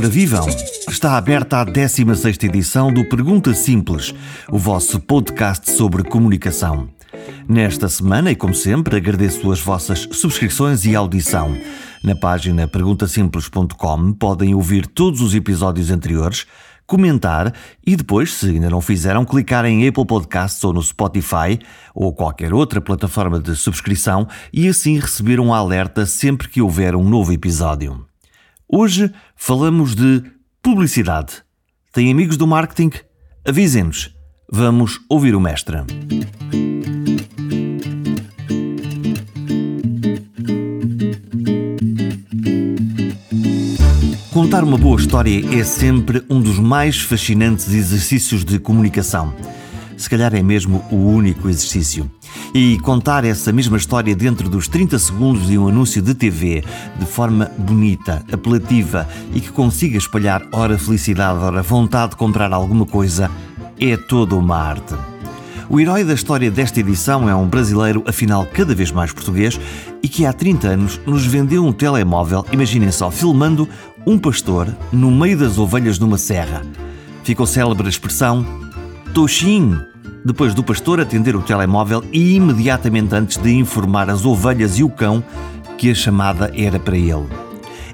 Ora vivam! Está aberta a 16ª edição do Pergunta Simples, o vosso podcast sobre comunicação. Nesta semana, e como sempre, agradeço as vossas subscrições e audição. Na página perguntasimples.com podem ouvir todos os episódios anteriores, comentar e depois, se ainda não fizeram, clicar em Apple Podcasts ou no Spotify ou qualquer outra plataforma de subscrição e assim receber um alerta sempre que houver um novo episódio. Hoje falamos de publicidade. Tem amigos do marketing? Avisem-nos. Vamos ouvir o mestre. Contar uma boa história é sempre um dos mais fascinantes exercícios de comunicação. Se calhar é mesmo o único exercício e contar essa mesma história dentro dos 30 segundos de um anúncio de TV, de forma bonita, apelativa e que consiga espalhar ora felicidade, ora vontade de comprar alguma coisa, é toda uma arte. O herói da história desta edição é um brasileiro, afinal cada vez mais português, e que há 30 anos nos vendeu um telemóvel, imaginem só, filmando um pastor no meio das ovelhas numa serra. Ficou célebre a expressão Toxim, depois do pastor atender o telemóvel e imediatamente antes de informar as ovelhas e o cão que a chamada era para ele.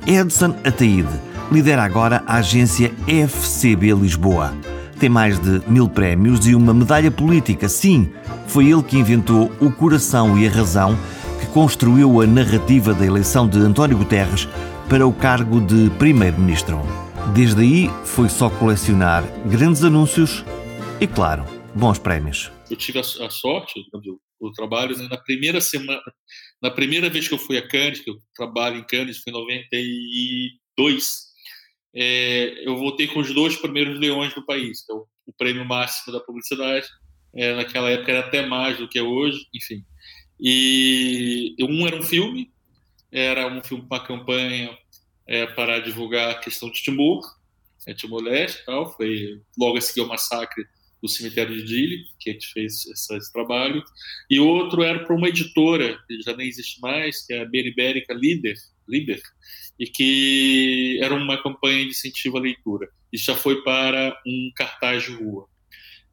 Edson Ataíde lidera agora a agência FCB Lisboa. Tem mais de mil prémios e uma medalha política. Sim, foi ele que inventou o coração e a razão que construiu a narrativa da eleição de António Guterres para o cargo de Primeiro-Ministro. Desde aí foi só colecionar grandes anúncios e, claro, bons prémios. Eu tive a, sorte, o trabalho né, na primeira semana, na primeira vez que eu fui a Cannes, que eu trabalho em Cannes, foi em 92, é, eu voltei com os dois primeiros leões do país, que é o, o prêmio máximo da publicidade. É, naquela época era até mais do que é hoje, enfim. E um era um filme, era um filme para campanha é, para divulgar a questão de Timor, é, Timor-Leste, tal. Foi logo a seguir o massacre do cemitério de Dili, que a gente fez esse trabalho, e outro era para uma editora, que já nem existe mais, que é a Beribérica Líder, Líder, e que era uma campanha de incentivo à leitura. Isso já foi para um cartaz de rua.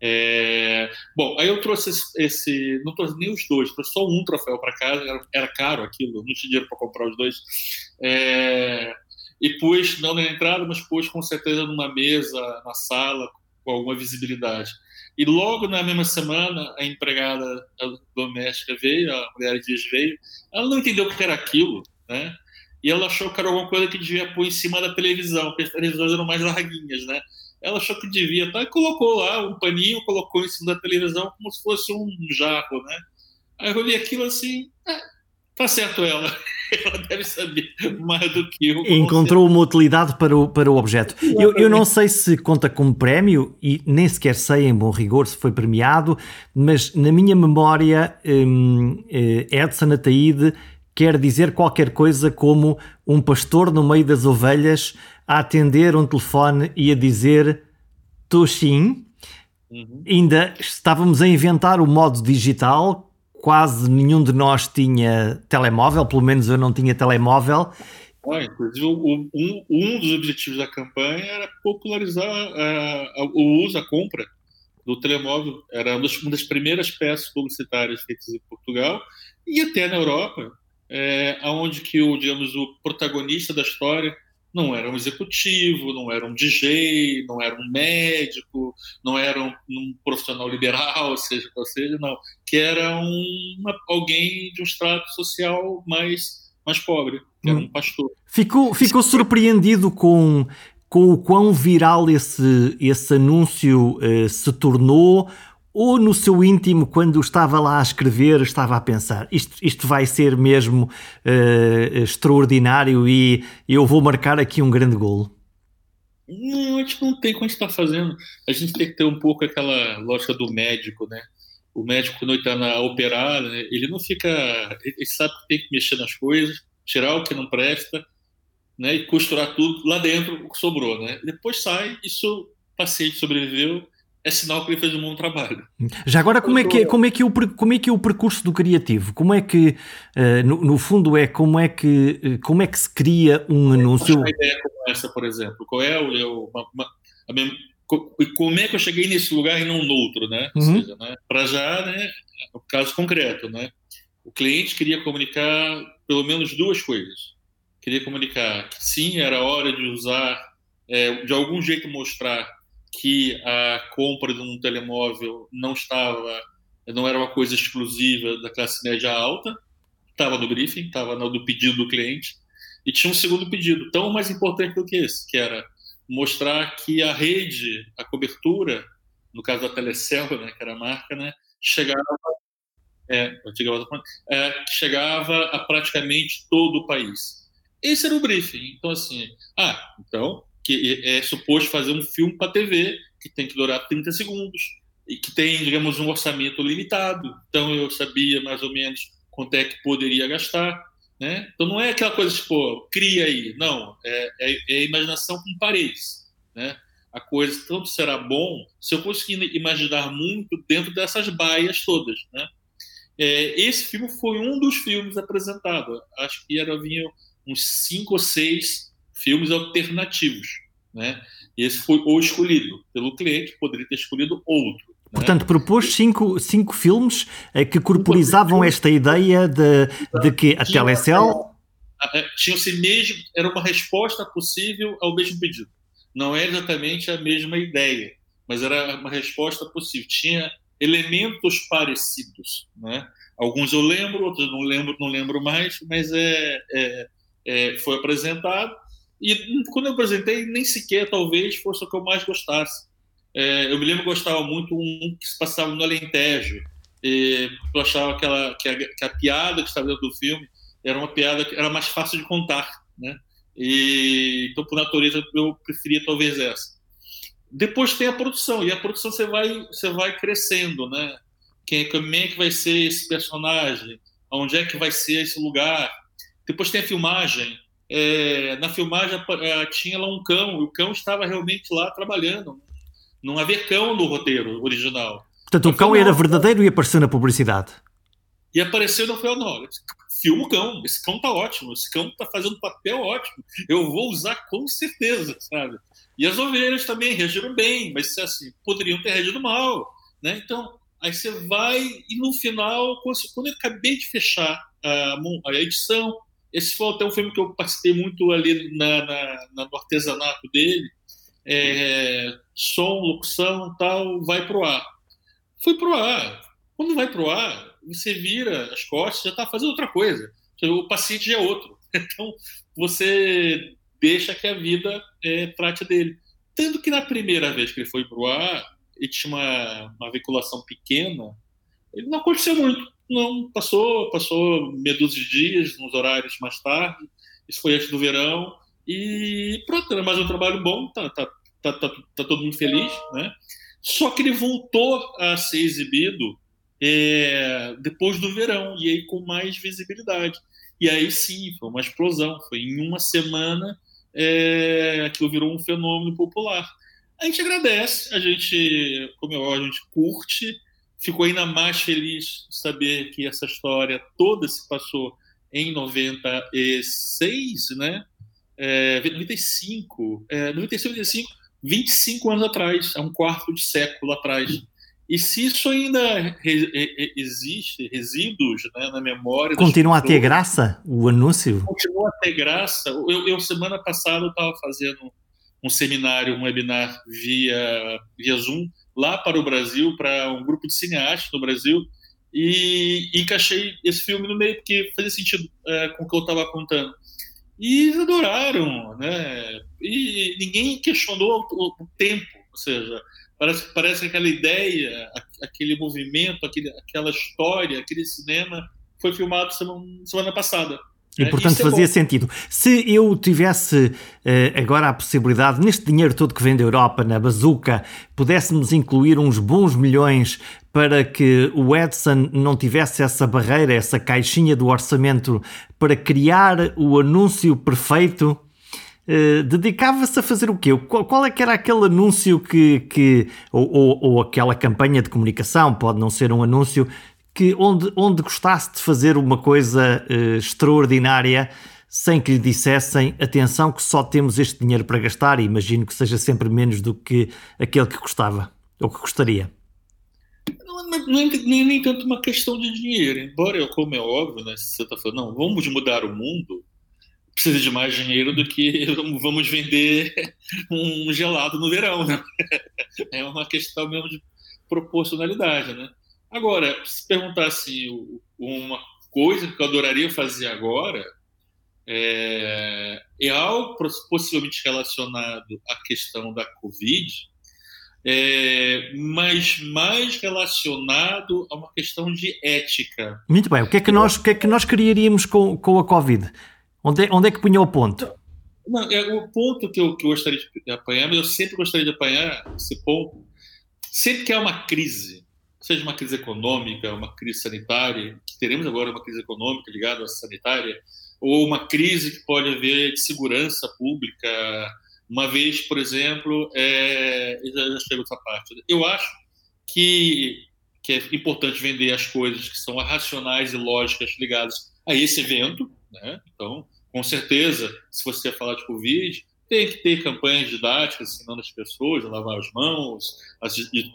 É... Bom, aí eu trouxe esse, esse, não trouxe nem os dois, trouxe só um troféu para casa, era, era, caro aquilo, não tinha dinheiro para comprar os dois. É... E pus, não na entrada, mas pus com certeza numa mesa, na sala, com alguma visibilidade. E logo na mesma semana, a empregada doméstica veio, a mulher Dias veio, ela não entendeu o que era aquilo, né? E ela achou que era alguma coisa que devia pôr em cima da televisão, porque as televisões eram mais larguinhas, né? Ela achou que devia, tá? E colocou lá um paninho, colocou em cima da televisão como se fosse um jarro, né? Aí eu olhei aquilo assim, é, tá certo ela. ela deve saber mais do que eu. Encontrou uma utilidade para o, para o objeto. Eu, eu não sei se conta como prémio e nem sequer sei, em bom rigor, se foi premiado, mas na minha memória, hum, eh, Edson Ataíde quer dizer qualquer coisa como um pastor no meio das ovelhas a atender um telefone e a dizer Toxin. Uhum. Ainda estávamos a inventar o modo digital quase nenhum de nós tinha telemóvel, pelo menos eu não tinha telemóvel. Ah, inclusive, um, um dos objetivos da campanha era popularizar uh, o uso, a compra do telemóvel. Era uma das primeiras peças publicitárias feitas em Portugal e até na Europa, é, onde que o, digamos, o protagonista da história não era um executivo, não era um DJ, não era um médico, não era um, um profissional liberal, seja, ou seja, não, que era uma, alguém de um extrato social mais, mais pobre, que era um hum. pastor. Ficou, ficou surpreendido com, com o quão viral esse, esse anúncio uh, se tornou ou no seu íntimo, quando estava lá a escrever, estava a pensar: isto, isto vai ser mesmo uh, extraordinário e eu vou marcar aqui um grande golo? Não, a gente não tem como a gente está fazendo. A gente tem que ter um pouco aquela lógica do médico, né? O médico, quando ele está na operar, né, ele não fica. Ele sabe que tem que mexer nas coisas, tirar o que não presta, né? E costurar tudo lá dentro, o que sobrou, né? Depois sai, isso o paciente sobreviveu, é sinal que ele fez um bom trabalho. Já agora, como é que é, como é, que é, o, como é, que é o percurso do criativo? Como é que, uh, no, no, fundo, é como é que, uh, como é que se cria um anúncio? Uma ideia como essa, por exemplo, qual é o, eu, uma, uma, a mesma, como é que eu cheguei nesse lugar e não no outro, né? Uhum. Ou seja, né, para já, né, o caso concreto, né? O cliente queria comunicar pelo menos duas coisas. Queria comunicar que sim, era hora de usar, é, de algum jeito mostrar que a compra de um telemóvel não estava, não era uma coisa exclusiva da classe média alta, estava no briefing, estava no pedido do cliente, e tinha um segundo pedido, tão mais importante do que esse, que era mostrar que a rede, a cobertura, no caso da Telecel, né, que era a marca, né, chegava, é, é, chegava a praticamente todo o país. Esse era o briefing. Então, assim, ah, então que é suposto fazer um filme para TV que tem que durar 30 segundos e que tem, digamos, um orçamento limitado. Então eu sabia mais ou menos quanto é que poderia gastar, né? Então não é aquela coisa tipo, cria aí, não, é, é, é imaginação com paredes, né? A coisa tanto será bom se eu conseguir imaginar muito dentro dessas baias todas, né? É, esse filme foi um dos filmes apresentados. Acho que era vinha uns cinco ou seis filmes alternativos, né? Esse foi o escolhido pelo cliente, poderia ter escolhido outro. Né? Portanto, propôs cinco, cinco filmes eh, que corporizavam esta ideia de, de que a Telecel... Tinha-se mesmo, era uma resposta possível ao mesmo pedido. Não é exatamente a mesma ideia, mas era uma resposta possível. Tinha elementos parecidos, né? Alguns eu lembro, outros não lembro, não lembro mais, mas é, é, é foi apresentado e quando eu apresentei, nem sequer talvez fosse o que eu mais gostasse. É, eu me lembro que gostava muito um que se passava no Alentejo. E eu achava aquela, que, a, que a piada que estava dentro do filme era uma piada que era mais fácil de contar. Né? E, então, por natureza, eu preferia talvez essa. Depois tem a produção, e a produção você vai, você vai crescendo. Né? Quem, é que vai ser esse personagem? Onde é que vai ser esse lugar? Depois tem a filmagem é, na filmagem é, tinha lá um cão, e o cão estava realmente lá trabalhando. Não havia cão no roteiro original. Portanto, o cão era verdadeiro e apareceu na publicidade. E apareceu no final, não, filma o cão, esse cão tá ótimo, esse cão tá fazendo papel ótimo, eu vou usar com certeza, sabe? E as ovelhas também reagiram bem, mas assim, poderiam ter reagido mal, né? Então, aí você vai e no final, quando eu acabei de fechar a, a edição, esse foi até um filme que eu participei muito ali na, na, na no artesanato dele. É, som, locução, tal, vai pro ar. Foi pro ar. Quando vai pro ar, você vira as costas, já está fazendo outra coisa. O paciente já é outro. Então, você deixa que a vida é, trate dele. Tanto que na primeira vez que ele foi pro ar, e tinha uma, uma veiculação pequena, ele não aconteceu muito. Não, passou, passou meia dúzia de dias, nos horários mais tarde. Isso foi antes do verão. E pronto, era mais um trabalho bom, tá, tá, tá, tá, tá todo mundo feliz, né? Só que ele voltou a ser exibido é, depois do verão, e aí com mais visibilidade. E aí sim, foi uma explosão. Foi em uma semana é, aquilo virou um fenômeno popular. A gente agradece, a gente, como eu, a gente curte, Ficou ainda mais feliz saber que essa história toda se passou em 96, né? É, 95, é, 95, 95, 25 anos atrás, é um quarto de século atrás. E se isso ainda re, re, existe, resíduos né, na memória. Continua a ter graça o anúncio? Continua a ter graça. Eu, eu semana passada, estava fazendo um seminário, um webinar via, via Zoom lá para o Brasil, para um grupo de cineastas no Brasil, e, encaixei esse filme no meio, porque fazia sentido é, com o que eu estava contando. E eles adoraram, né? E ninguém questionou o, o tempo, ou seja, parece, parece aquela ideia, aquele movimento, aquele, aquela história, aquele cinema foi filmado semana, semana passada. E, portanto, é fazia sentido. Se eu tivesse uh, agora a possibilidade, neste dinheiro todo que vem da Europa, na bazuca, pudéssemos incluir uns bons milhões para que o Edson não tivesse essa barreira, essa caixinha do orçamento para criar o anúncio perfeito, Uh, dedicava-se a fazer o quê? Qual, qual, é que era aquele anúncio que, que ou, ou, ou, aquela campanha de comunicação, pode não ser um anúncio, que onde, onde gostasse de fazer uma coisa uh, extraordinária sem que lhe dissessem atenção que só temos este dinheiro para gastar e imagino que seja sempre menos do que aquele que custava ou que gostaria. Não, não é nem, nem tanto uma questão de dinheiro, embora, como é óbvio, né, você está falando, não, vamos mudar o mundo, precisa de mais dinheiro do que vamos vender um gelado no verão, né? É uma questão mesmo de proporcionalidade, né? Agora, se perguntar assim, uma coisa que eu adoraria fazer agora é, é algo possivelmente relacionado à questão da Covid, é, mas mais relacionado a uma questão de ética. Muito bem, o que é que nós, o que é que nós criaríamos com, com a Covid? Onde é, onde é que punha o ponto? Não, é o ponto que eu, que eu gostaria de apanhar, mas eu sempre gostaria de apanhar esse ponto. Sempre que há uma crise, seja uma crise econômica, uma crise sanitária, teremos agora uma crise econômica ligada à sanitária, ou uma crise que pode haver de segurança pública, uma vez, por exemplo, é, já parte. Eu acho que, que é importante vender as coisas que são racionais e lógicas ligadas a esse evento, né? Então, com certeza, se você falar de Covid, tem que ter campanhas didáticas ensinando as pessoas a lavar as mãos, a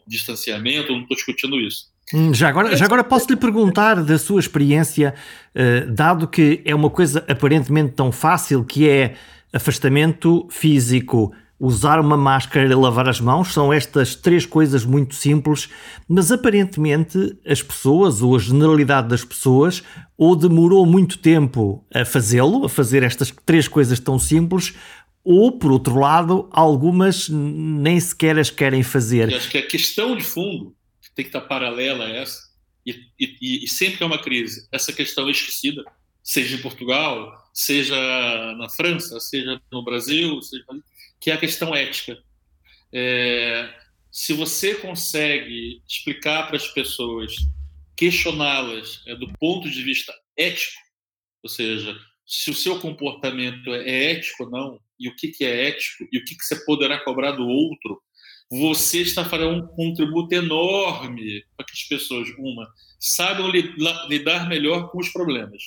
distanciamento, não estou discutindo isso. Hum, já agora, já agora posso lhe perguntar da sua experiência, uh, dado que é uma coisa aparentemente tão fácil, que é afastamento físico, usar uma máscara e lavar as mãos, são estas três coisas muito simples, mas aparentemente as pessoas, ou a generalidade das pessoas, ou demorou muito tempo a fazê-lo, a fazer estas três coisas tão simples, ou, por outro lado, algumas nem sequer as querem fazer. Eu acho que a questão de fundo tem que estar paralela a essa, e, e, e sempre que é uma crise, essa questão é esquecida, seja em Portugal, seja na França, seja no Brasil, seja que é a questão ética. É, se você consegue explicar para as pessoas, questioná-las é, do ponto de vista ético, ou seja, se o seu comportamento é ético ou não, e o que, que é ético, e o que, que você poderá cobrar do outro, você está fazendo um contributo enorme para que as pessoas, uma, saibam lidar melhor com os problemas,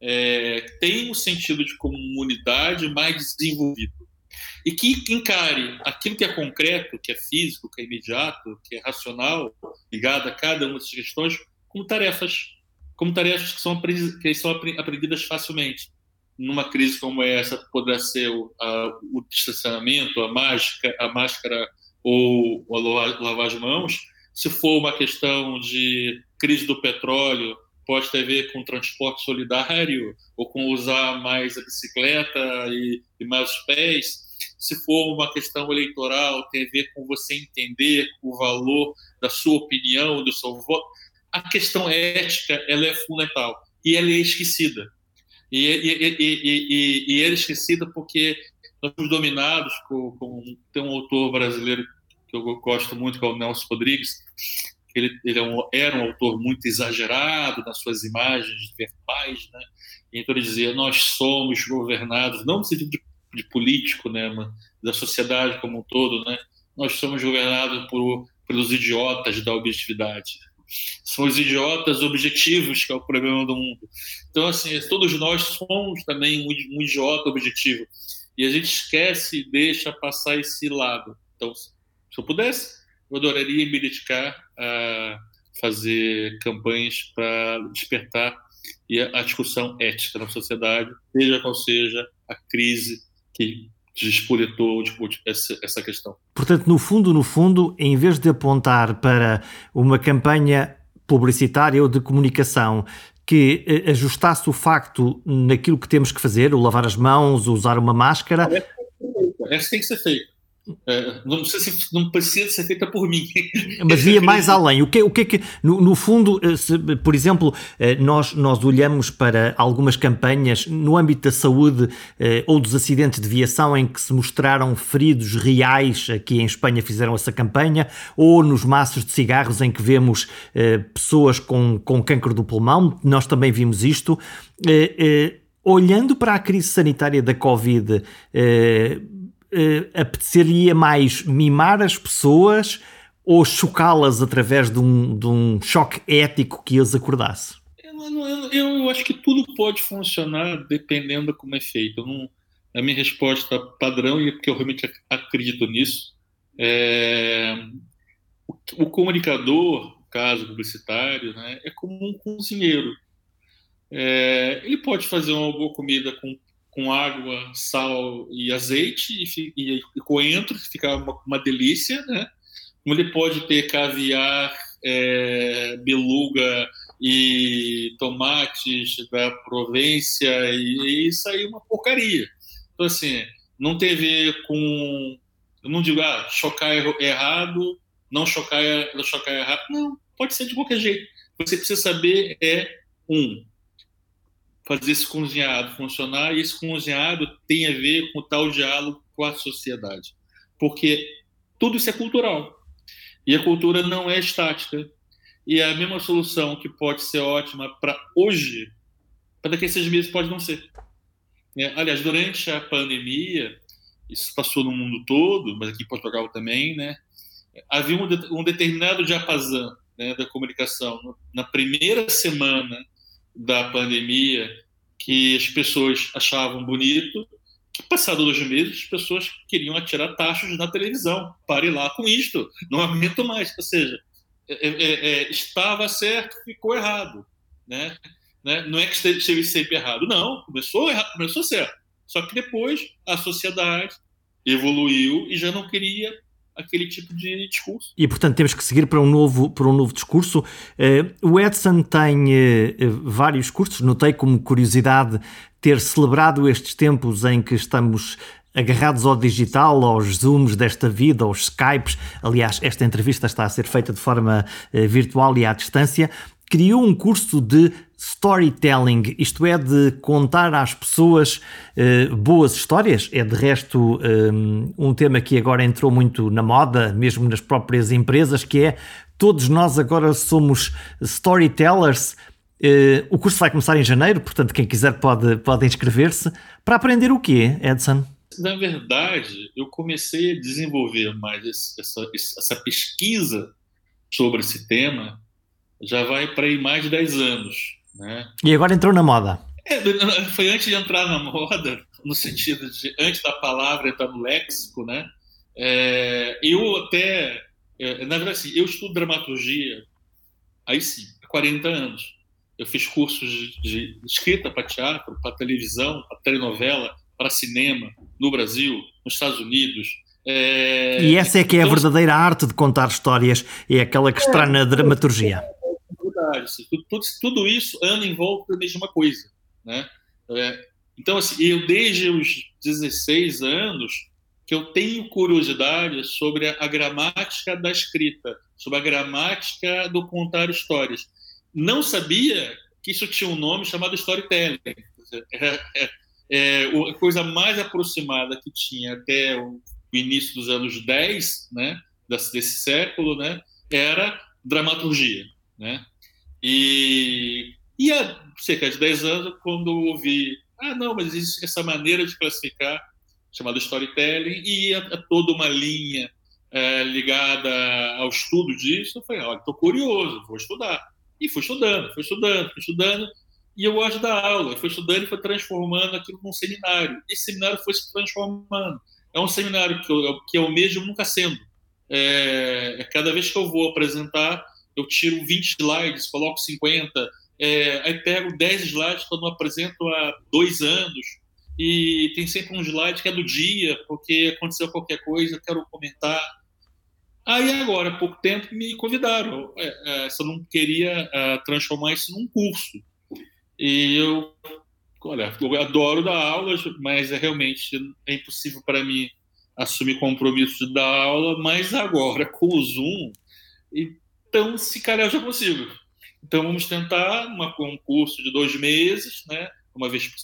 é, tenham um sentido de comunidade mais desenvolvido, e que encare aquilo que é concreto, que é físico, que é imediato, que é racional, ligado a cada uma dessas questões, como tarefas, como tarefas que são, que são aprendidas facilmente. Numa crise como essa, poderá ser o, o distanciamento, a máscara, a máscara ou a lavar as mãos. Se for uma questão de crise do petróleo, pode ter a ver com transporte solidário ou com usar mais a bicicleta e, e mais os pés se for uma questão eleitoral, tem a ver com você entender o valor da sua opinião, do seu voto. A questão ética ela é fundamental e ela é esquecida. E, e, e, e ela é esquecida porque nós somos dominados com, com, tem um autor brasileiro que eu gosto muito, que é o Nelson Rodrigues, ele, ele é um, era um autor muito exagerado nas suas imagens verbais, né? Então ele dizia: nós somos governados, não no sentido de de político, né, da sociedade como um todo, né? Nós somos governados por, pelos idiotas da objetividade. São os idiotas objetivos que é o problema do mundo. Então, assim, todos nós somos também um, idiota objetivo. E a gente esquece e deixa passar esse lado. Então, se eu pudesse, eu adoraria me dedicar a fazer campanhas para despertar a discussão ética na sociedade, seja qual seja a crise que despolitou tipo, essa, essa questão. Portanto, no fundo, no fundo, em vez de apontar para uma campanha publicitária ou de comunicação que eh, ajustasse o facto naquilo que temos que fazer, o lavar as mãos, usar uma máscara. Essa tem que ser feita. Não, precisa ser, não precisa ser feita por mim. Mas ia mais além. O que, o que é que, no, no fundo, eh, se, por exemplo, eh, nós, nós olhamos para algumas campanhas no âmbito da saúde eh, ou dos acidentes de viação em que se mostraram feridos reais, aqui em Espanha fizeram essa campanha, ou nos maços de cigarros em que vemos pessoas com, com câncer do pulmão, nós também vimos isto olhando para a crise sanitária da Covid, eh, eh, apetecer-lhe mais mimar as pessoas ou chocá-las através de um, de um choque ético que as acordasse? Eu, eu, eu, acho que tudo pode funcionar dependendo de como é feito. Não, a minha resposta padrão, e é porque eu realmente acredito nisso, é, o, o comunicador, caso publicitário, né, é como um cozinheiro. É, ele pode fazer uma boa comida com, com água, sal e azeite e, e, e coentro, que fica uma, uma, delícia, né? Como ele pode ter caviar, é, beluga e tomates da Provência e, e isso aí é uma porcaria. Então, assim, não tem a ver com. Eu não digo, ah, chocar errado, não chocar, chocar errado. Não, pode ser de qualquer jeito. Você precisa saber é, um, fazer esse cozinhado funcionar, e esse cozinhado tem a ver com tal diálogo com a sociedade. Porque tudo isso é cultural. E a cultura não é estática. E a mesma solução que pode ser ótima para hoje, para daqui a seis meses pode não ser. É, aliás, durante a pandemia, isso passou no mundo todo, mas aqui em Portugal também, né? Havia um, um determinado diapasão né, da comunicação. Na primeira semana da pandemia, que as pessoas achavam bonito, que passado dois meses as pessoas queriam atirar taxas na televisão. Pare lá com isto, não aguento mais. Ou seja, é, é, é, estava certo, ficou errado. Né? Né? Não é que esteve sempre errado, não, começou errado, começou certo. Só que depois a sociedade evoluiu e já não queria aquele tipo de discurso. E portanto temos que seguir para um novo, para um novo discurso. Uh, o Edson tem uh, vários cursos, notei como curiosidade ter celebrado estes tempos em que estamos agarrados ao digital, aos Zooms desta vida, aos Skypes. Aliás, esta entrevista está a ser feita de forma uh, virtual e à distância criou um curso de storytelling, isto é, de contar às pessoas uh, boas histórias. É de resto um, um, tema que agora entrou muito na moda, mesmo nas próprias empresas, que é todos nós agora somos storytellers. Uh, o curso vai começar em janeiro, portanto, quem quiser pode, pode inscrever-se. Para aprender o quê, Edson? Na verdade, eu comecei a desenvolver mais essa, essa pesquisa sobre esse tema já vai para aí mais de 10 anos. Né? E agora entrou na moda. É, foi antes de entrar na moda, no sentido de antes da palavra entrar no léxico, né? É, eu até, é, na verdade, assim, eu estudo dramaturgia, aí sim, há 40 anos. Eu fiz cursos de escrita para teatro, para televisão, para telenovela, para cinema, no Brasil, nos Estados Unidos, é... E essa é que é a então, verdadeira arte de contar histórias, é aquela que está na dramaturgia verdade. Assim, tudo, tudo, isso anda em volta da mesma coisa. Né? É, então, assim, eu desde os 16 anos que eu tenho curiosidade sobre a, gramática da escrita, sobre a gramática do contar histórias. Não sabia que isso tinha um nome chamado storytelling. É, é, é, a coisa mais aproximada que tinha até o início dos anos 10, né, desse século, né, era dramaturgia, né? E, e há cerca de 10 anos, quando ouvi, ah, não, mas existe essa maneira de classificar, chamada storytelling, e toda uma linha é, ligada ao estudo disso, eu falei, olha, estou curioso, vou estudar. E fui estudando, fui estudando, fui estudando, e eu gosto da aula, fui estudando e foi transformando aquilo num seminário. Esse seminário foi se transformando. É um seminário que eu, que eu mesmo nunca sendo. É, é cada vez que eu vou apresentar, eu tiro 20 slides, coloco 50, é, aí pego 10 slides quando eu apresento há dois anos, e tem sempre um slide que é do dia, porque aconteceu qualquer coisa, quero comentar. Aí agora, há pouco tempo, me convidaram, é, é, se eu não queria é, transformar isso num curso. E eu, olha, eu adoro dar aulas, mas é realmente é impossível para mim assumir compromisso de dar aula, mas agora com o Zoom, e então, se calhar eu já consigo. Então, vamos tentar uma, um curso de dois meses, né? uma vez por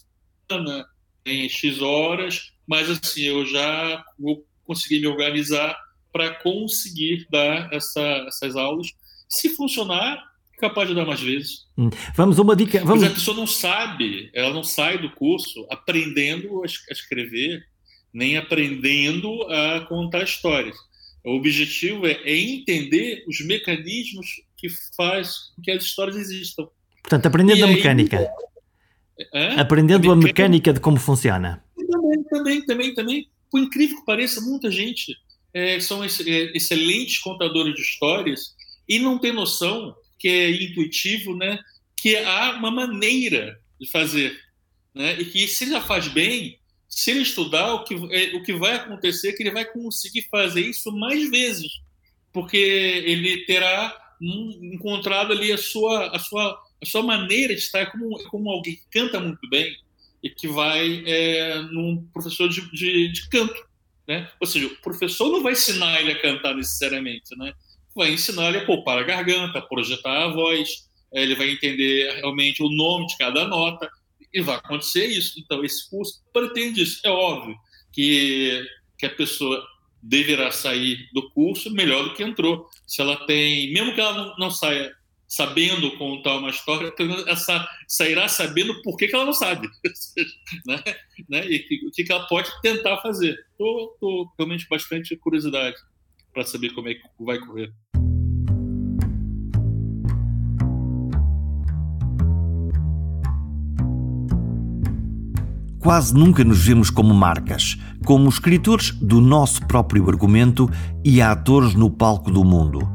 semana, em X horas, mas assim, eu já vou conseguir me organizar para conseguir dar essa, essas aulas. Se funcionar, é capaz de dar mais vezes. Hum. Vamos uma dica. Vamos... Mas a pessoa não sabe, ela não sai do curso aprendendo a escrever, nem aprendendo a contar histórias. O objetivo é, é entender os mecanismos que faz com que as histórias existam. Portanto, aprendendo e a aí, mecânica. É? Aprendendo a mecânica, a mecânica de como funciona. Também, também, também, também. Por incrível que pareça, muita gente é, são é, excelentes contadores de histórias e não tem noção que é intuitivo, né? Que há uma maneira de fazer, né? E que se já faz bem, se ele estudar, o que, é, o que vai acontecer é que ele vai conseguir fazer isso mais vezes, porque ele terá encontrado ali a sua, a sua, a sua maneira de estar como, como alguém que canta muito bem e que vai é, num professor de, de, de canto. Né? Ou seja, o professor não vai ensinar ele a cantar necessariamente, né? vai ensinar ele a poupar a garganta, projetar a voz, é, ele vai entender realmente o nome de cada nota, e vai acontecer isso. Então, esse curso pretende isso. É óbvio que, que a pessoa deverá sair do curso melhor do que entrou. Se ela tem, mesmo que ela não, saia sabendo contar uma história, ela sairá sabendo por que, que ela não sabe, né? né? E o que, que ela pode tentar fazer. Estou realmente bastante curiosidade para saber como é que vai correr. Quase nunca nos vemos como marcas, como escritores do nosso próprio argumento e atores no palco do mundo.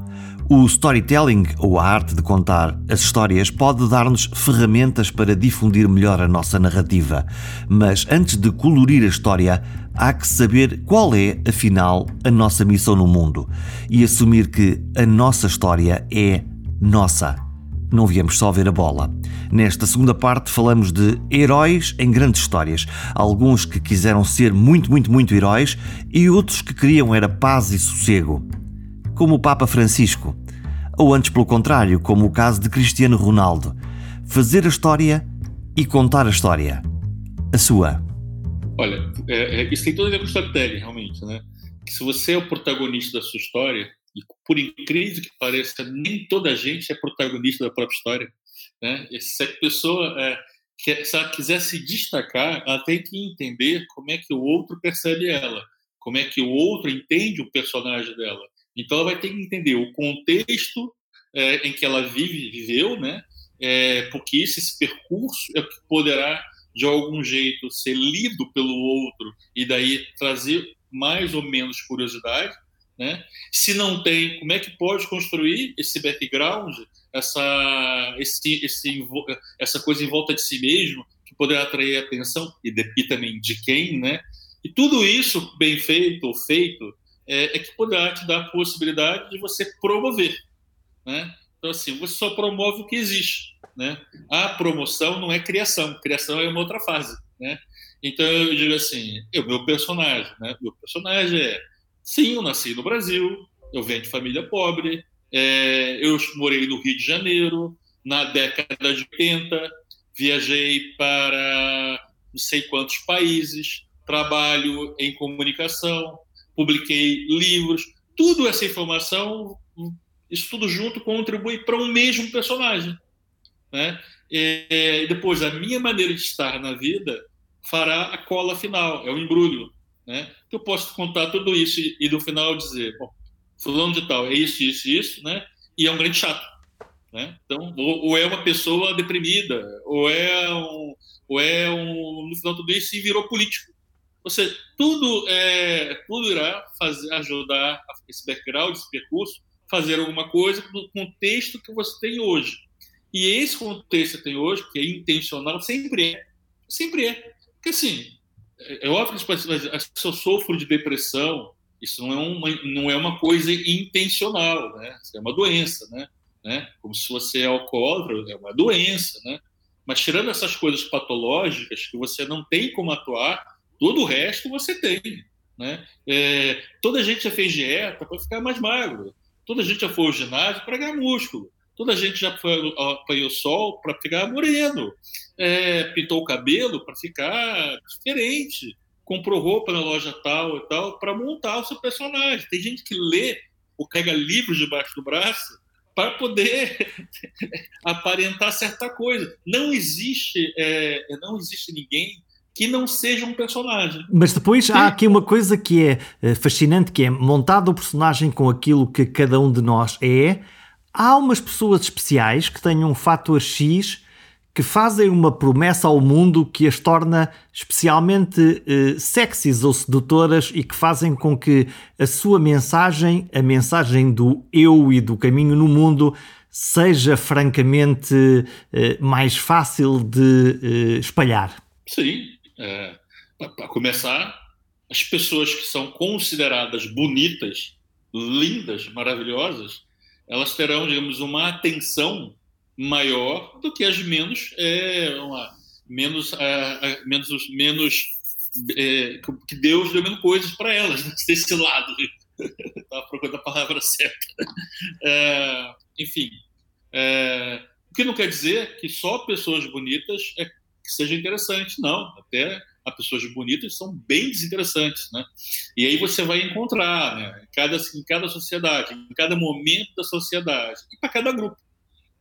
O storytelling, ou a arte de contar as histórias, pode dar-nos ferramentas para difundir melhor a nossa narrativa. Mas antes de colorir a história, há que saber qual é, afinal, a nossa missão no mundo e assumir que a nossa história é nossa. Não viemos só ver a bola. Nesta segunda parte falamos de heróis em grandes histórias. Alguns que quiseram ser muito, muito, muito heróis e outros que queriam era paz e sossego. Como o Papa Francisco. Ou antes pelo contrário, como o caso de Cristiano Ronaldo. Fazer a história e contar a história. A sua. Olha, é, é, isso tem tudo a ver com storytelling, realmente, né? Que se você é o protagonista da sua história, e por incrível que pareça, nem toda a gente é protagonista da própria história. Né? E se a pessoa, é, quer, se ela quiser se destacar, ela tem que entender como é que o outro percebe ela, como é que o outro entende o personagem dela. Então ela vai ter que entender o contexto é, em que ela vive, viveu, né? É, porque esse percurso é o que poderá de algum jeito ser lido pelo outro e daí trazer mais ou menos curiosidade, né? Se não tem, como é que pode construir esse background essa, esse, esse, essa coisa em volta de si mesmo, que poderá atrair a atenção, e, de, e também de quem, né? E tudo isso bem feito ou feito é, é, que poderá te dar a possibilidade de você promover, né? Então, assim, você só promove o que existe, né? A promoção não é criação, criação é uma outra fase, né? Então, eu digo assim, o meu personagem, né? Meu personagem é, sim, eu nasci no Brasil, eu venho de família pobre, é, eu morei no Rio de Janeiro na década de 80, viajei para não sei quantos países, trabalho em comunicação, publiquei livros, tudo essa informação, isso tudo junto contribui para um mesmo personagem. Né? E depois, a minha maneira de estar na vida fará a cola final, é o embrulho. Né? Eu posso contar tudo isso e, e no final dizer, bom, fulano de tal, é isso, isso, isso, né? E é um grande chato, né? Então, ou, ou é uma pessoa deprimida, ou é um, ou é um, no final tudo isso e virou político. Ou seja, tudo é, tudo irá fazer, ajudar esse background, esse percurso, fazer alguma coisa no contexto que você tem hoje. E esse contexto que tem hoje, que é intencional, sempre é, sempre é. Porque assim, é, é óbvio que se eu sofro de depressão, isso não é uma, não é uma coisa intencional, né? É uma doença, né? né? Como se você é alcoólatra, é uma doença, né? Mas tirando essas coisas patológicas que você não tem como atuar, todo o resto você tem, né? É, toda a gente já fez dieta para ficar mais magro, toda a gente já foi ao ginásio para ganhar músculo, toda a gente já foi, apanhou sol para ficar moreno, é, pintou o cabelo para ficar diferente, comprou roupa na loja tal e tal para montar o seu personagem. Tem gente que lê ou pega livros debaixo do braço para poder aparentar certa coisa. Não existe, é, não existe ninguém que não seja um personagem. Mas depois Sim. há aqui uma coisa que é eh, fascinante, que é montado o personagem com aquilo que cada um de nós é. Há umas pessoas especiais que têm um fator X que fazem uma promessa ao mundo que as torna especialmente eh, sexys ou sedutoras e que fazem com que a sua mensagem, a mensagem do eu e do caminho no mundo, seja francamente eh, mais fácil de eh, espalhar. Sim, é, para começar, as pessoas que são consideradas bonitas, lindas, maravilhosas, elas terão, digamos, uma atenção maior do que as menos, é, uma, menos, é, menos, menos é, que Deus deu menos coisas para elas né, desse lado. Estava procurando a palavra certa. É, enfim, é, o que não quer dizer que só pessoas bonitas é, que seja interessante, não. Até as pessoas bonitas são bem desinteressantes, né? E aí você vai encontrar, né, em, cada, em cada sociedade, em cada momento da sociedade, e para cada grupo,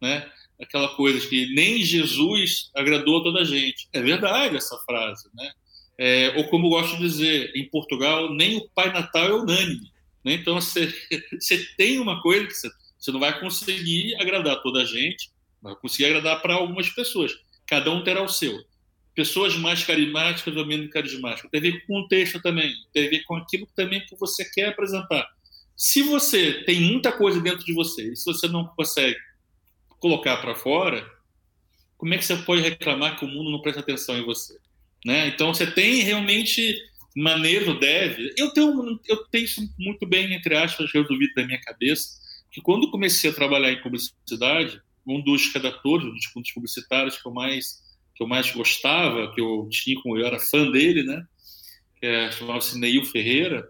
né? aquela coisa que nem Jesus agradou a toda a gente. É verdade essa frase, né? É, ou como gosto de dizer, em Portugal, nem o Pai Natal é unânime. Né? Então, você, você tem uma coisa que você, você não vai conseguir agradar a toda a gente, vai conseguir agradar para algumas pessoas. Cada um terá o seu. Pessoas mais carismáticas ou menos carismáticas. Tem a ver com o contexto também, tem a ver com aquilo também que você quer apresentar. Se você tem muita coisa dentro de você e se você não consegue colocar para fora, como é que você pode reclamar que o mundo não presta atenção em você? Né? Então você tem realmente maneiro deve. Eu tenho, eu tenho isso muito bem, entre aspas, resolvido da minha cabeça, que quando comecei a trabalhar em publicidade, um dos redatores, um dos publicitários que eu mais que eu mais gostava, que eu tinha como eu era fã dele, né? É, chamava-se Neil Ferreira.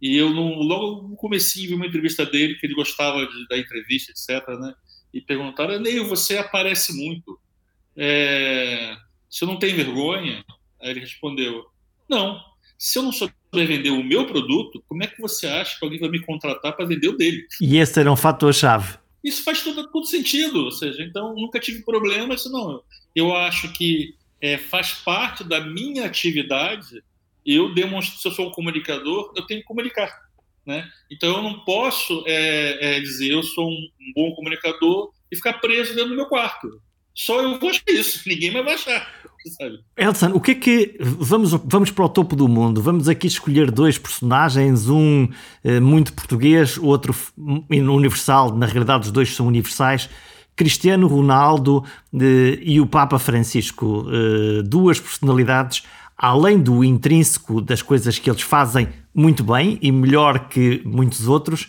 E eu não, logo no comecinho vi uma entrevista dele que ele gostava de, da entrevista, etc, né? e perguntaram: Neil, você aparece muito. É, você não tem vergonha? Aí ele respondeu: Não. Se eu não souber vender o meu produto, como é que você acha que alguém vai me contratar para vender o dele? E esse era um fator-chave. Isso faz todo, todo sentido. Ou seja, então nunca tive problema. Isso não. Eu acho que é, faz parte da minha atividade. Eu demonstro, se eu sou um comunicador, eu tenho que comunicar. Né? Então eu não posso é, é, dizer eu sou um, um, bom comunicador e ficar preso dentro do meu quarto. Só eu vou achar isso, ninguém mais vai achar. Elson, o que é que. Vamos, vamos para o topo do mundo. Vamos aqui escolher dois personagens, um eh, muito português, outro universal. Na realidade, os dois são universais. Cristiano Ronaldo eh, e o Papa Francisco. Eh, duas personalidades além do intrínseco das coisas que eles fazem muito bem e melhor que muitos outros,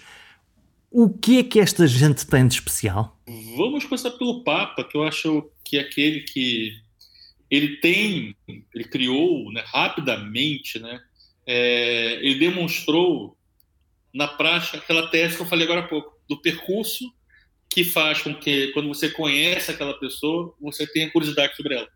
o que é que esta gente tem de especial? Vamos começar pelo Papa, que eu acho que é aquele que ele tem, ele criou né, rapidamente, né, é, ele demonstrou na prática aquela tese que eu falei agora há pouco, do percurso que faz com que, quando você conhece aquela pessoa, você tenha curiosidade sobre ela.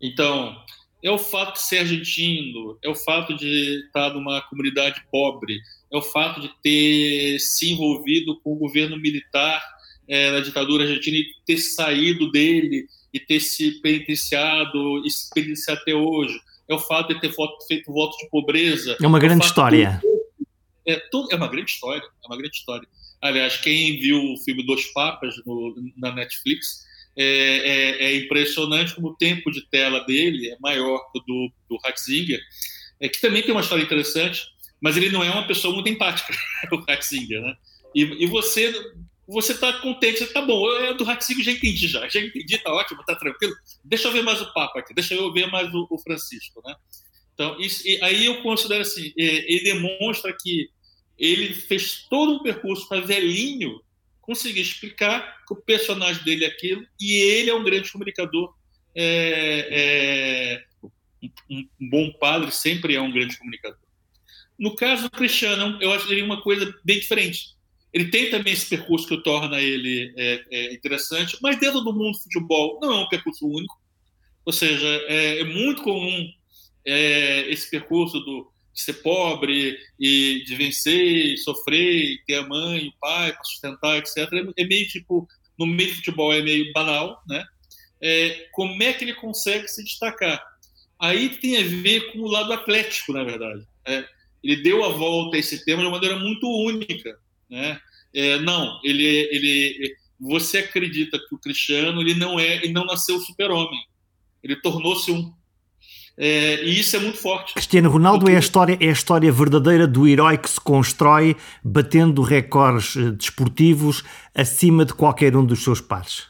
Então, é o fato de ser argentino, é o fato de estar numa comunidade pobre, é o fato de ter se envolvido com o governo militar é, na ditadura argentina e ter saído dele e ter se penitenciado e se penitenciar até hoje. É o fato de ter feito voto de pobreza. É uma grande história. é, tudo, é uma grande história. É uma grande história. Aliás, quem viu o filme Dos Papas no, na Netflix é, é, é, impressionante como o tempo de tela dele é maior que o do, do Ratzinger, é, que também tem uma história interessante, mas ele não é uma pessoa muito empática, o Ratzinger, né? E, e você você está contente, tá bom, eu do Ratzinger já entendi já, já entendi, tá ótimo, tá tranquilo, deixa eu ver mais o Papa aqui, deixa eu ver mais o, o Francisco, né? Então, isso, aí eu considero assim, é, ele demonstra que ele fez todo um percurso para velhinho conseguir explicar que o personagem dele é aquilo e ele é um grande comunicador. É, é, um, um, bom padre sempre é um grande comunicador. No caso do Cristiano, eu acho que ele é uma coisa bem diferente. Ele tem também esse percurso que torna ele é, é, interessante, mas dentro do mundo do futebol não é um percurso único. Ou seja, é, é muito comum é, esse percurso do de ser pobre e de vencer, sofrer, ter a mãe, o pai para sustentar, etc. É meio tipo, no meio do futebol é meio banal, né? É, como é que ele consegue se destacar? Aí tem a ver com o lado atlético, na verdade. É, ele deu a volta a esse tema de uma maneira muito única, né? É, não, ele, ele, você acredita que o Cristiano ele não é, ele não nasceu super-homem, ele tornou-se um. É, e isso é muito forte. Cristiano Ronaldo Porque... é, a história, é a história verdadeira do herói que se constrói batendo recordes eh, desportivos acima de qualquer um dos seus pares.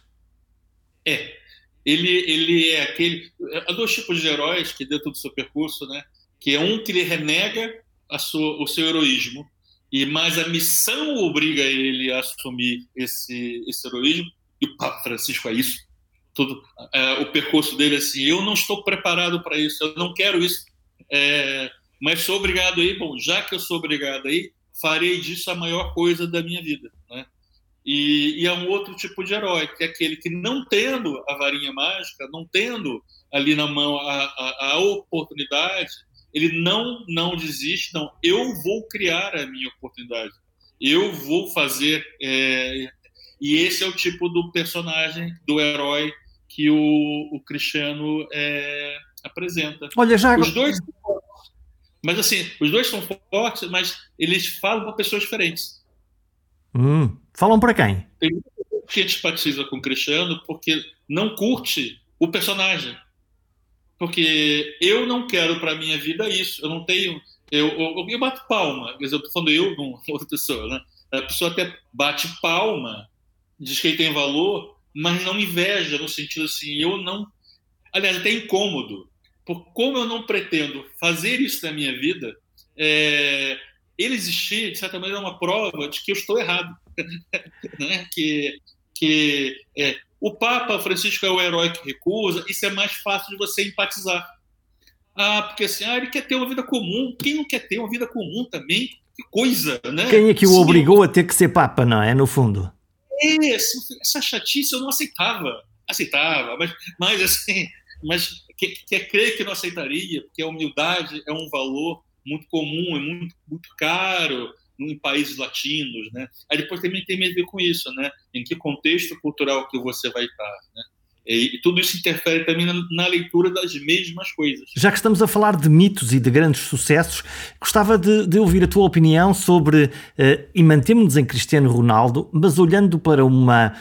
É. Ele, ele é aquele. Há dois tipos de heróis que dentro do seu percurso, né? Que é um que ele renega a sua, o seu heroísmo e mais a missão obriga ele a assumir esse, esse heroísmo, e o Papa Francisco é isso. Tudo, é, o percurso dele assim: eu não estou preparado para isso, eu não quero isso, é, mas sou obrigado aí. Bom, já que eu sou obrigado aí, farei disso a maior coisa da minha vida. Né? E, e é um outro tipo de herói, que é aquele que, não tendo a varinha mágica, não tendo ali na mão a, a, a oportunidade, ele não não desiste, não. Eu vou criar a minha oportunidade. Eu vou fazer. É, e esse é o tipo do personagem, do herói que o, o Cristiano é, apresenta. Olha, já os dois, mas assim, os dois são fortes, mas eles falam para pessoas diferentes. Hum, falam para quem? Tem gente que simpatiza com o Cristiano porque não curte o personagem porque eu não quero para minha vida isso. Eu não tenho. Eu, eu, eu bato palma, quer dizer, eu estou falando eu, não outra pessoa, né? A pessoa até bate palma, diz que ele tem valor, mas não inveja, no sentido assim, eu não. Aliás, até incômodo, por como eu não pretendo fazer isso na minha vida, é, ele existir, de certa maneira, é uma prova de que eu estou errado. né? Que, que é, o Papa Francisco é o herói que recusa, isso é mais fácil de você empatizar. Ah, porque assim, ah, ele quer ter uma vida comum. Quem não quer ter uma vida comum também? Que coisa, né? Quem é que o Sim. obrigou a ter que ser Papa, não é? No fundo. É, essa chatice eu não aceitava. Aceitava, mas, mas assim, mas quer que, que crer que não aceitaria, porque a humildade é um valor muito comum, é muito, muito caro, em países latinos, né? Aí depois também tem a ver com isso, né? Em que contexto cultural que você vai estar, né? E tudo isso interfere também na, na, leitura das mesmas coisas. Já que estamos a falar de mitos e de grandes sucessos, gostava de, de ouvir a tua opinião sobre, uh, e mantemos-nos em Cristiano Ronaldo, mas olhando para uma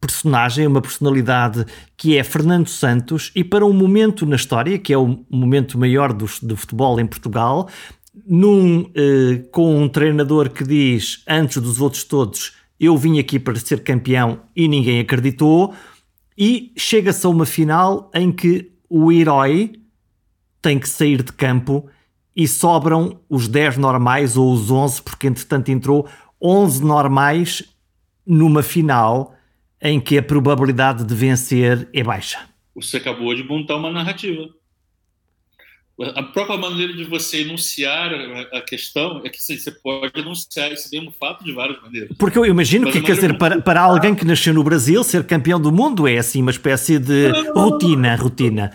personagem, uma personalidade que é Fernando Santos e para um momento na história, que é o momento maior do, do futebol em Portugal, num, eh, com um treinador que diz antes dos outros todos eu vim aqui para ser campeão e ninguém acreditou e chega-se a uma final em que o herói tem que sair de campo e sobram os 10 normais ou os 11 porque entretanto entrou 11 normais numa final em que a probabilidade de vencer é baixa. Você acabou de montar uma narrativa a própria maneira de você enunciar a questão é que você pode enunciar esse mesmo fato de várias maneiras. Porque eu imagino Mas que, quer dizer, para, para alguém que nasceu no Brasil, ser campeão do mundo é assim uma espécie de não, não, não, rotina, rotina.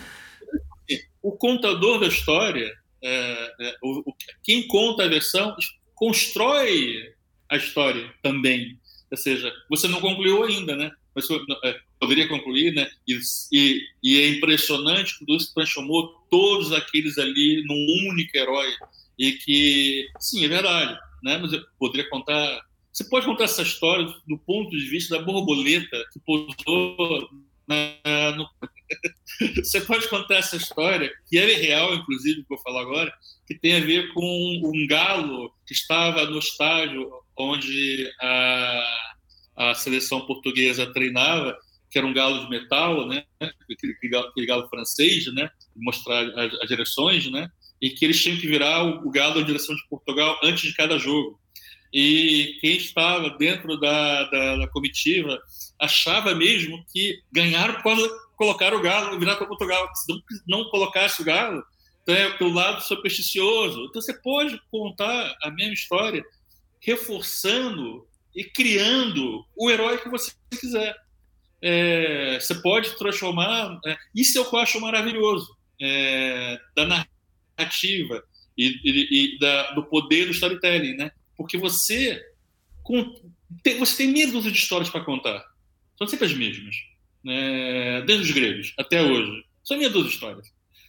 O contador da história, é, é, o, o, quem conta a versão, constrói a história também. Ou seja, você não concluiu ainda, né? Mas é, poderia concluir, né? E, e, e é impressionante que Deus transformou todos aqueles ali num único herói e que, sim, é verdade, né? Mas eu poderia contar. Você pode contar essa história do ponto de vista da borboleta que pousou na, no... Você pode contar essa história, que é real, inclusive, que eu vou falar agora, que tem a ver com um galo que estava no estádio onde a, a seleção portuguesa treinava que era um galo de metal, né? Aquele, aquele galo francês, né? Mostrar as, as, direções, né? E que eles tinham que virar o, o galo na direção de Portugal antes de cada jogo. E quem estava dentro da, da, da comitiva achava mesmo que ganharam causa de colocar o galo, virar para Portugal. Se não, não colocasse o galo, então é pelo lado supersticioso. Então você pode contar a mesma história reforçando e criando o herói que você quiser é, você pode transformar. É, isso é o que eu acho maravilhoso é, da narrativa. e, e, e da, do poder do storytelling, né? Porque você, com, tem, você tem meia dúzia de histórias para contar. São sempre as mesmas, né? desde os gregos até hoje. São meia dúzia de histórias.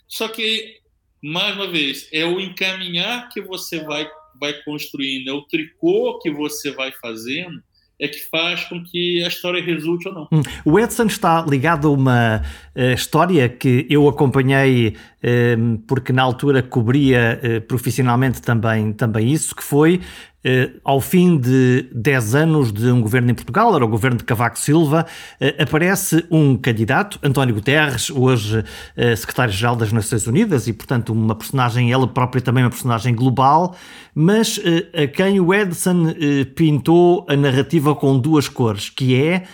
Só que, mais uma vez, é o encaminhar que você vai, vai construindo, é o tricô que você vai fazendo é que faz com que a história resulte ou não. Hum. O Edson está ligado a uma uh, história que eu acompanhei uh, porque na altura cobria uh, profissionalmente também, também isso, que foi Uh, ao fim de 10 anos de um governo em Portugal, era o governo de Cavaco Silva, uh, aparece um candidato, António Guterres, hoje uh, secretário-geral das Nações Unidas e, portanto, uma personagem, ela própria também uma personagem global, mas a quem o Edson pintou a narrativa com duas cores, que é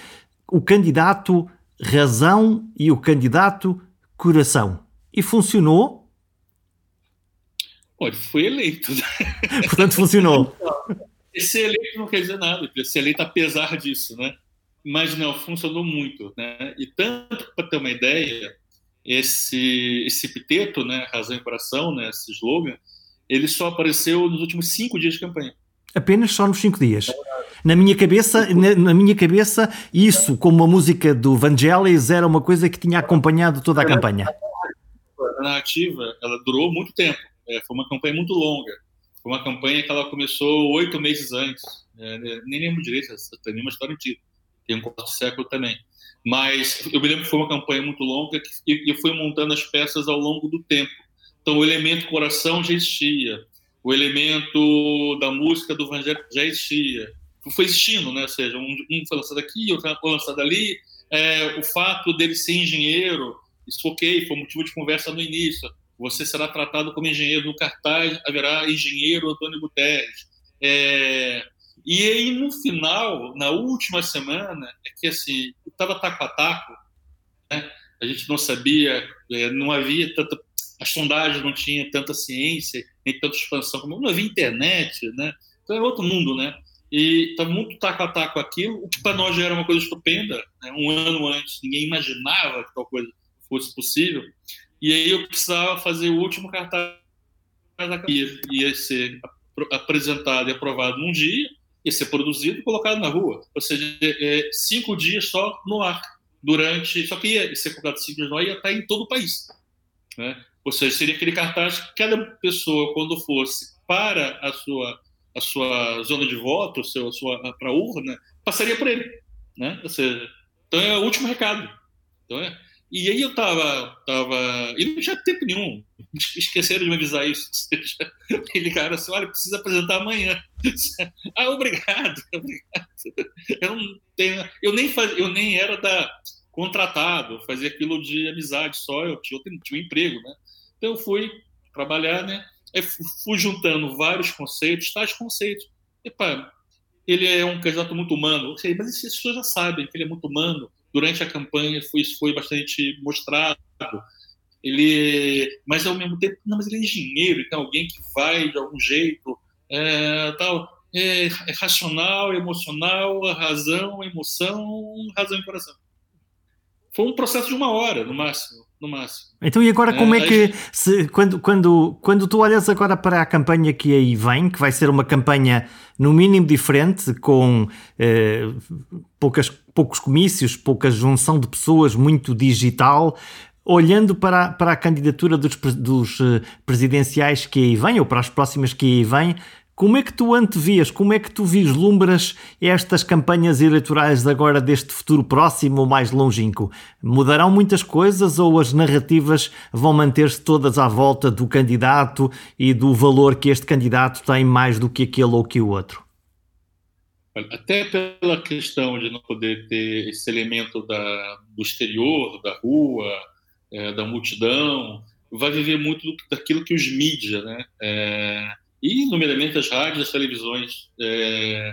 o candidato razão e o candidato coração. E funcionou Pô, foi eleito. Portanto, funcionou. Ser eleito não quer dizer nada, ser eleito apesar disso, né? Mas não, funcionou muito, né? E tanto para ter uma ideia, esse esse epiteto, né, razão e coração, né, esse slogan, ele só apareceu nos últimos cinco dias de campanha. Apenas só nos cinco dias. Na minha cabeça, na, na, minha cabeça, isso, como a música do Vangelis, era uma coisa que tinha acompanhado toda a campanha. A narrativa, ela durou muito tempo. É, foi uma campanha muito longa. Foi uma campanha que ela começou oito meses antes. É, nem lembro direito, tem uma história antiga. Tem um quarto século também. Mas eu me lembro que foi uma campanha muito longa e, e foi montando as peças ao longo do tempo. Então, o elemento coração já existia. O elemento da música do evangelho já existia. Foi existindo, né? Ou seja, um, um foi lançado aqui, outro foi lançado ali. É, o fato dele ser engenheiro, isso ok, foi motivo de conversa no início você será tratado como engenheiro. No cartaz haverá engenheiro Antônio Guterres. É, e aí, no final, na última semana, é que assim, estava taco a taco, né? a gente não sabia, é, não havia tanta. As sondagens não tinham tanta ciência, nem tanta expansão, como não havia internet, né? Então é outro mundo, né? E estava muito taco a taco aquilo, o que para nós já era uma coisa estupenda, né? um ano antes, ninguém imaginava que tal coisa fosse possível. E aí eu precisava fazer o último cartaz da ia, ia ser apresentado e aprovado num dia, ia ser produzido e colocado na rua. Ou seja, é, cinco dias só no ar. Durante. Só que ia ser colocado cinco dias no ar ia estar em todo o país. Né? Ou seja, seria aquele cartaz que cada pessoa, quando fosse para a sua, a sua zona de voto, seu, sua, para a urna, passaria por ele. Né? Ou seja, então é o último recado. Então é, e aí eu tava, tava. E não tinha tempo nenhum. Esqueceram de me avisar isso. Aquele cara assim, olha, precisa apresentar amanhã. ah, obrigado, obrigado. Eu não tenho. Eu nem, faz, eu nem era da contratado, fazia aquilo de amizade só, eu tinha, eu tinha um emprego, né? Então eu fui trabalhar, né? Eu fui juntando vários conceitos, tais conceitos. Epa, ele é um candidato muito humano. Mas as pessoas já sabem que ele é muito humano durante a campanha foi, isso foi bastante mostrado. Ele, mas ao mesmo tempo, não, mas ele é engenheiro, então alguém que vai de algum jeito, é, tal, é, é racional, emocional, razão, emoção, razão e coração. Foi um processo de uma hora, no máximo. No máximo. Então, e agora como é, é que, se, quando, quando, quando tu olhas agora para a campanha que aí vem, que vai ser uma campanha no mínimo diferente, com eh, poucas, poucos comícios, pouca junção de pessoas, muito digital, olhando para, para a candidatura dos, dos eh, presidenciais que aí vêm, ou para as próximas que aí vêm, como é que tu antevias, como é que tu vislumbras estas campanhas eleitorais agora deste futuro próximo ou mais longínquo? Mudarão muitas coisas ou as narrativas vão manter-se todas à volta do candidato e do valor que este candidato tem mais do que aquele ou que o outro? Até pela questão de não poder ter esse elemento da, do exterior, da rua, é, da multidão, vai viver muito daquilo que os mídias, né? É, e, nomeadamente, as rádios e as televisões é,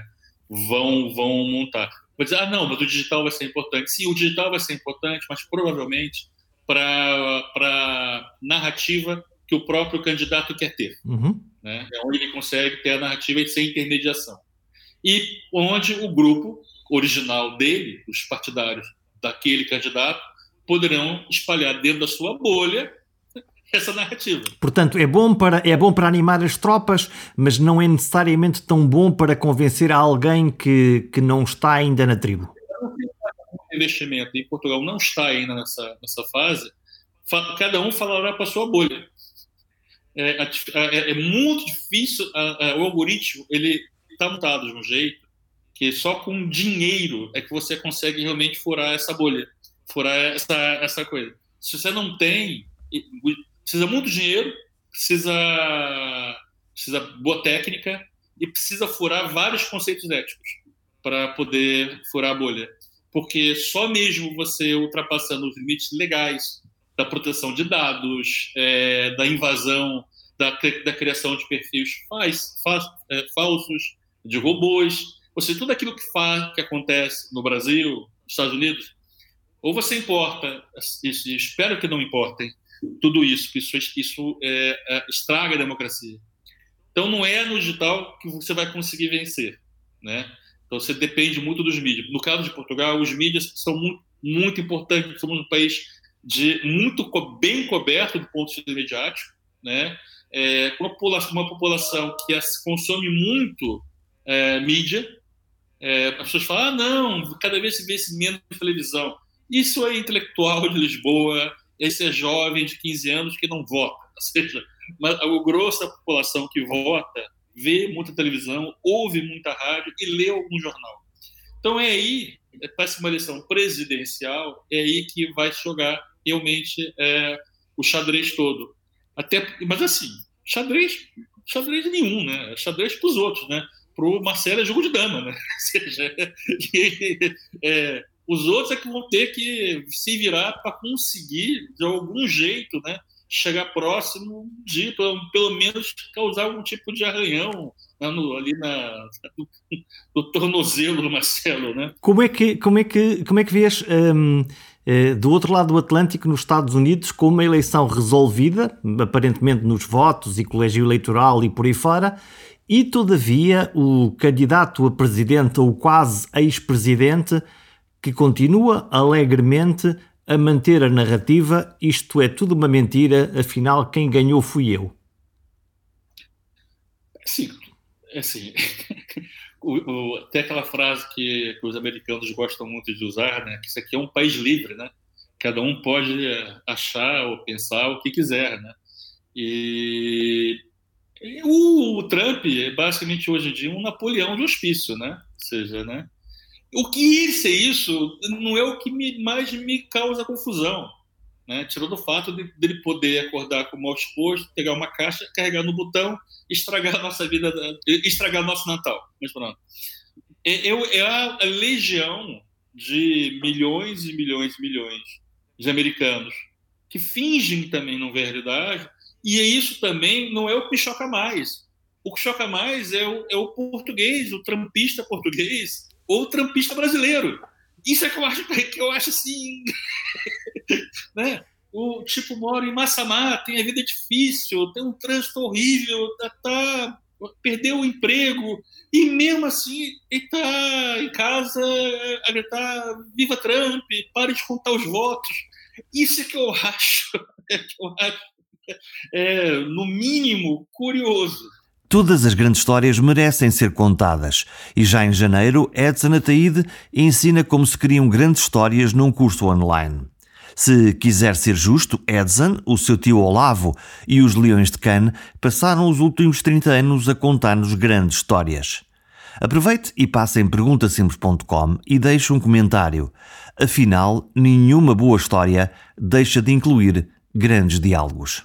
vão, vão montar. Vai dizer, ah, não, mas o digital vai ser importante. Sim, o digital vai ser importante, mas provavelmente para a narrativa que o próprio candidato quer ter. Uhum. Né? É onde ele consegue ter a narrativa sem intermediação. E onde o grupo original dele, os partidários daquele candidato, poderão espalhar dentro da sua bolha essa narrativa. Portanto, é bom, para, é bom para animar as tropas, mas não é necessariamente tão bom para convencer alguém que, que não está ainda na tribo. O investimento em Portugal não está ainda nessa, nessa fase, cada um falará para a sua bolha. É, é, é muito difícil, o algoritmo ele está montado de um jeito que só com dinheiro é que você consegue realmente furar essa bolha, furar essa, essa coisa. Se você não tem, precisa muito dinheiro, precisa, precisa boa técnica e precisa furar vários conceitos éticos para poder furar a bolha. Porque só mesmo você ultrapassando os limites legais da proteção de dados, é, da invasão, da, da, criação de perfis faz, faz, é, falsos, de robôs, ou seja, tudo aquilo que faz, que acontece no Brasil, nos Estados Unidos, ou você importa, isso, espero que não importem, tudo isso, que isso, isso é, é, estraga a democracia. Então, não é no digital que você vai conseguir vencer, né? Então, você depende muito dos mídias. No caso de Portugal, os mídias são muito, muito importantes. Somos um país de muito bem coberto do ponto de vista mediático, né? É, uma, população, que consome muito é, mídia, é, as pessoas falam, ah, não, cada vez se vê menos televisão. Isso é intelectual de Lisboa, esse é jovem de 15 anos que não vota. Ou seja, o grosso da população que vota vê muita televisão, ouve muita rádio e lê algum jornal. Então é aí, para uma eleição presidencial, é aí que vai jogar realmente é, o xadrez todo. Até, mas assim, xadrez, xadrez nenhum, né? Xadrez para os outros, né? Para o Marcelo é jogo de dama, né? Ou seja, é, os outros é que vão ter que se virar para conseguir, de algum jeito, né? chegar próximo de, pelo, pelo menos, causar algum tipo de arranhão né, no, ali na, no, no, tornozelo do Marcelo, né? Como é que, como é que, como é que vês um, eh, do outro lado do Atlântico, nos Estados Unidos, com uma eleição resolvida, aparentemente nos votos e colégio eleitoral e por aí fora, e todavia o candidato a presidente ou quase ex-presidente que continua alegremente a manter a narrativa isto é tudo uma mentira, afinal quem ganhou fui eu. Sim, é assim, o, o, tem aquela frase que, que, os americanos gostam muito de usar, né? Que isso aqui é um país livre, né? Cada um pode achar ou pensar o que quiser, né? E o, o Trump é basicamente hoje em dia um Napoleão de hospício, né? Ou seja, né? O que ser isso não é o que me, mais me causa confusão. Né? Tirou do fato de, dele poder acordar com o mal exposto, pegar uma caixa, carregar no botão, estragar a nossa vida, estragar nosso Natal. Mas pronto. É, é, é a, legião de milhões e milhões e milhões de americanos que fingem também não ver a realidade, e isso também não é o que choca mais. O que choca mais é o, é o português, o trampista português, ou trampista brasileiro. Isso é que eu acho que eu acho assim, né? O tipo mora em Massamá, tem a vida difícil, tem um trânsito horrível, tá, tá perdeu o emprego e mesmo assim ele tá em casa a gritar viva Trump, pare de contar os votos. Isso é que eu acho, é que eu acho é, no mínimo curioso. Todas as grandes histórias merecem ser contadas e já em janeiro Edson Ataíde ensina como se criam grandes histórias num curso online. Se quiser ser justo, Edson, o seu tio Olavo e os Leões de Cannes passaram os últimos 30 anos a contar-nos grandes histórias. Aproveite e passe em perguntasimples.com e deixe um comentário. Afinal, nenhuma boa história deixa de incluir grandes diálogos.